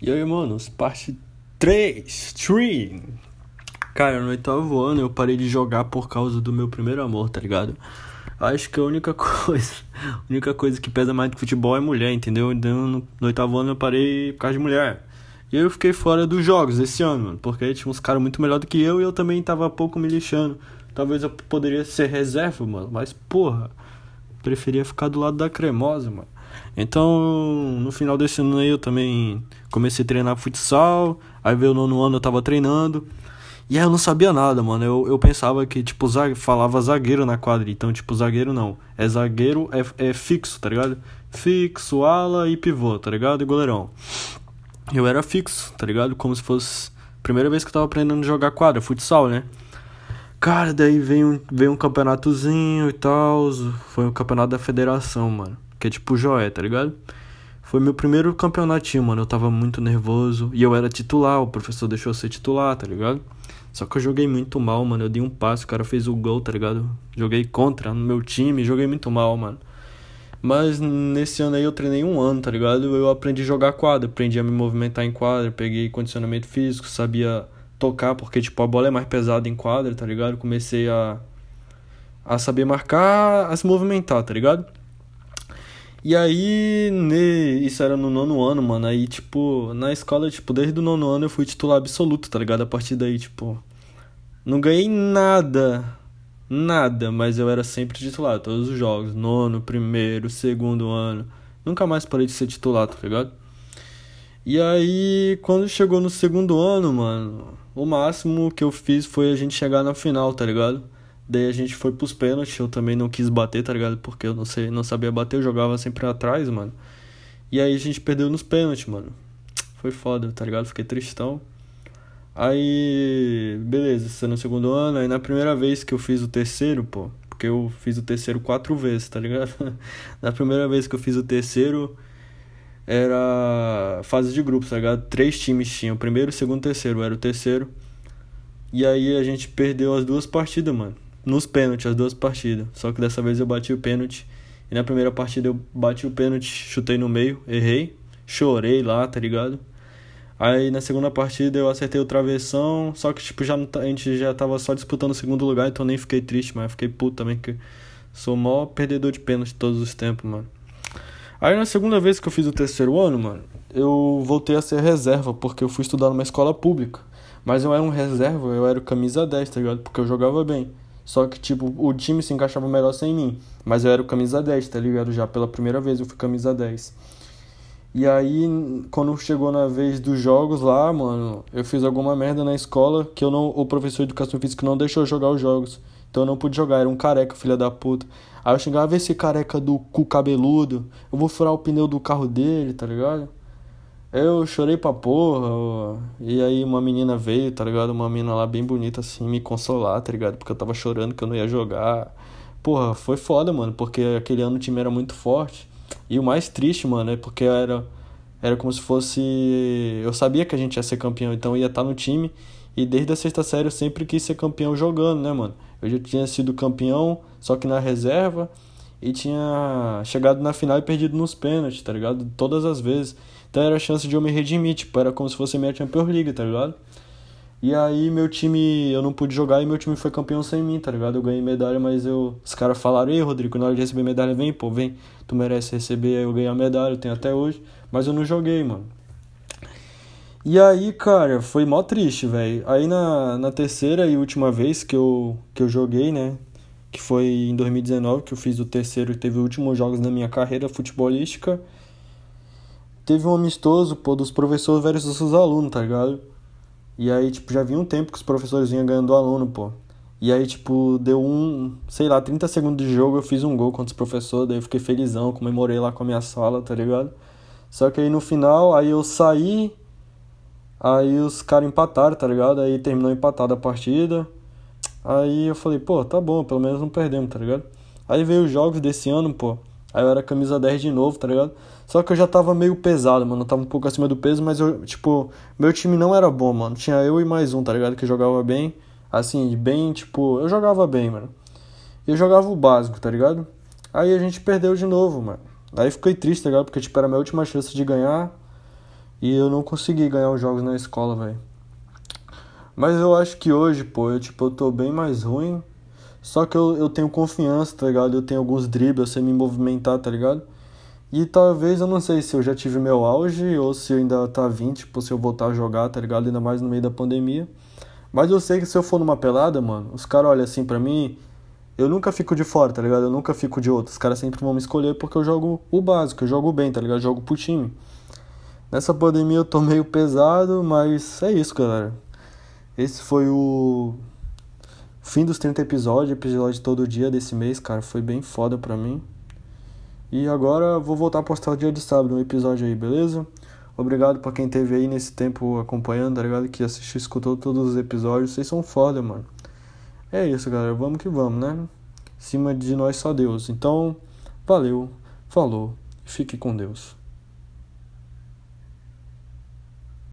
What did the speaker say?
E aí, manos, parte 3, 3. Cara, no oitavo ano eu parei de jogar por causa do meu primeiro amor, tá ligado? Acho que a única coisa, a única coisa que pesa mais do futebol é mulher, entendeu? Então no, no oitavo ano eu parei por causa de mulher. E eu fiquei fora dos jogos esse ano, mano, porque tinha uns caras muito melhor do que eu e eu também tava pouco me lixando. Talvez eu poderia ser reserva, mano, mas porra, preferia ficar do lado da cremosa, mano. Então, no final desse ano aí eu também comecei a treinar futsal, aí veio o nono ano eu tava treinando. E aí eu não sabia nada, mano. Eu, eu pensava que, tipo, zague, falava zagueiro na quadra. Então, tipo, zagueiro não. É zagueiro, é, é fixo, tá ligado? Fixo, ala e pivô, tá ligado? E goleirão. Eu era fixo, tá ligado? Como se fosse primeira vez que eu tava aprendendo a jogar quadra, futsal, né? Cara, daí veio um, veio um campeonatozinho e tal. Foi um campeonato da federação, mano que é tipo Joé, tá ligado? Foi meu primeiro campeonatinho, mano. Eu tava muito nervoso. E eu era titular, o professor deixou eu ser titular, tá ligado? Só que eu joguei muito mal, mano. Eu dei um passo, o cara fez o gol, tá ligado? Joguei contra no meu time, joguei muito mal, mano. Mas nesse ano aí eu treinei um ano, tá ligado? Eu aprendi a jogar quadra, aprendi a me movimentar em quadra, peguei condicionamento físico, sabia tocar, porque tipo a bola é mais pesada em quadra, tá ligado? Comecei a a saber marcar, a se movimentar, tá ligado? E aí, ne... isso era no nono ano, mano. Aí, tipo, na escola, tipo, desde o nono ano eu fui titular absoluto, tá ligado? A partir daí, tipo, não ganhei nada. Nada, mas eu era sempre titular, todos os jogos. Nono, primeiro, segundo ano. Nunca mais parei de ser titular, tá ligado? E aí, quando chegou no segundo ano, mano, o máximo que eu fiz foi a gente chegar na final, tá ligado? Daí a gente foi pros pênaltis, eu também não quis bater, tá ligado? Porque eu não sei, não sabia bater, eu jogava sempre atrás, mano. E aí a gente perdeu nos pênaltis, mano. Foi foda, tá ligado? Fiquei tristão. Aí, beleza, isso é no segundo ano. Aí na primeira vez que eu fiz o terceiro, pô, porque eu fiz o terceiro quatro vezes, tá ligado? na primeira vez que eu fiz o terceiro, era fase de grupos, tá ligado? Três times tinham, primeiro, segundo, terceiro. Era o terceiro. E aí a gente perdeu as duas partidas, mano nos pênaltis as duas partidas. Só que dessa vez eu bati o pênalti. E na primeira partida eu bati o pênalti, chutei no meio, errei, chorei lá, tá ligado? Aí na segunda partida eu acertei o travessão, só que tipo já a gente já tava só disputando o segundo lugar, então nem fiquei triste, mas fiquei puto também que sou o maior perdedor de pênalti todos os tempos, mano. Aí na segunda vez que eu fiz o terceiro ano, mano, eu voltei a ser reserva, porque eu fui estudar numa escola pública. Mas eu era um reserva, eu era camisa 10, tá ligado? Porque eu jogava bem. Só que, tipo, o time se encaixava melhor sem mim. Mas eu era o camisa 10, tá ligado? Já pela primeira vez eu fui camisa 10. E aí, quando chegou na vez dos jogos lá, mano, eu fiz alguma merda na escola que eu não, o professor de educação física não deixou jogar os jogos. Então eu não pude jogar, era um careca, filha da puta. Aí eu xingava esse careca do cu cabeludo, eu vou furar o pneu do carro dele, tá ligado? Eu chorei pra porra. E aí uma menina veio, tá ligado? Uma menina lá bem bonita assim, me consolar, tá ligado? Porque eu tava chorando que eu não ia jogar. Porra, foi foda, mano, porque aquele ano o time era muito forte. E o mais triste, mano, é porque era era como se fosse eu sabia que a gente ia ser campeão, então ia estar tá no time. E desde a sexta série eu sempre quis ser campeão jogando, né, mano? Eu já tinha sido campeão, só que na reserva e tinha chegado na final e perdido nos pênaltis, tá ligado? Todas as vezes. Então era a chance de eu me redimir, tipo, era como se fosse minha Champions League, tá ligado? E aí meu time, eu não pude jogar e meu time foi campeão sem mim, tá ligado? Eu ganhei medalha, mas eu. Os caras falaram, ei Rodrigo, na hora de receber medalha, vem, pô, vem, tu merece receber, aí eu ganhei a medalha, eu tenho até hoje, mas eu não joguei, mano. E aí, cara, foi mó triste, velho. Aí na, na terceira e última vez que eu, que eu joguei, né? Que foi em 2019, que eu fiz o terceiro e teve os últimos jogos na minha carreira futebolística teve um amistoso, pô, dos professores versus os alunos, tá ligado? E aí, tipo, já vinha um tempo que os professores vinham ganhando aluno, pô. E aí, tipo, deu um, sei lá, 30 segundos de jogo, eu fiz um gol contra os professores, daí eu fiquei felizão, comemorei lá com a minha sala, tá ligado? Só que aí no final, aí eu saí, aí os caras empataram, tá ligado? Aí terminou empatada a partida. Aí eu falei, pô, tá bom, pelo menos não perdemos, tá ligado? Aí veio os jogos desse ano, pô. Aí eu era camisa 10 de novo, tá ligado? Só que eu já tava meio pesado, mano. Eu tava um pouco acima do peso, mas eu, tipo, meu time não era bom, mano. Tinha eu e mais um, tá ligado? Que jogava bem. Assim, bem, tipo, eu jogava bem, mano. Eu jogava o básico, tá ligado? Aí a gente perdeu de novo, mano. Aí fiquei triste, tá ligado? Porque, tipo, era a minha última chance de ganhar. E eu não consegui ganhar os jogos na escola, velho. Mas eu acho que hoje, pô, eu, tipo, eu tô bem mais ruim. Só que eu, eu tenho confiança, tá ligado? Eu tenho alguns dribles, eu sei me movimentar, tá ligado? E talvez, eu não sei se eu já tive meu auge ou se ainda tá vindo, tipo, se eu voltar a jogar, tá ligado? Ainda mais no meio da pandemia. Mas eu sei que se eu for numa pelada, mano, os caras olham assim pra mim, eu nunca fico de fora, tá ligado? Eu nunca fico de outro. Os caras sempre vão me escolher porque eu jogo o básico, eu jogo bem, tá ligado? Eu jogo pro time. Nessa pandemia eu tô meio pesado, mas é isso, galera. Esse foi o fim dos 30 episódios, episódio todo dia desse mês, cara. Foi bem foda pra mim. E agora vou voltar a postar o dia de sábado um episódio aí, beleza? Obrigado pra quem teve aí nesse tempo acompanhando, tá ligado? Que assistiu, escutou todos os episódios. Vocês são foda, mano. É isso, galera. Vamos que vamos, né? Cima de nós só Deus. Então, valeu, falou, fique com Deus.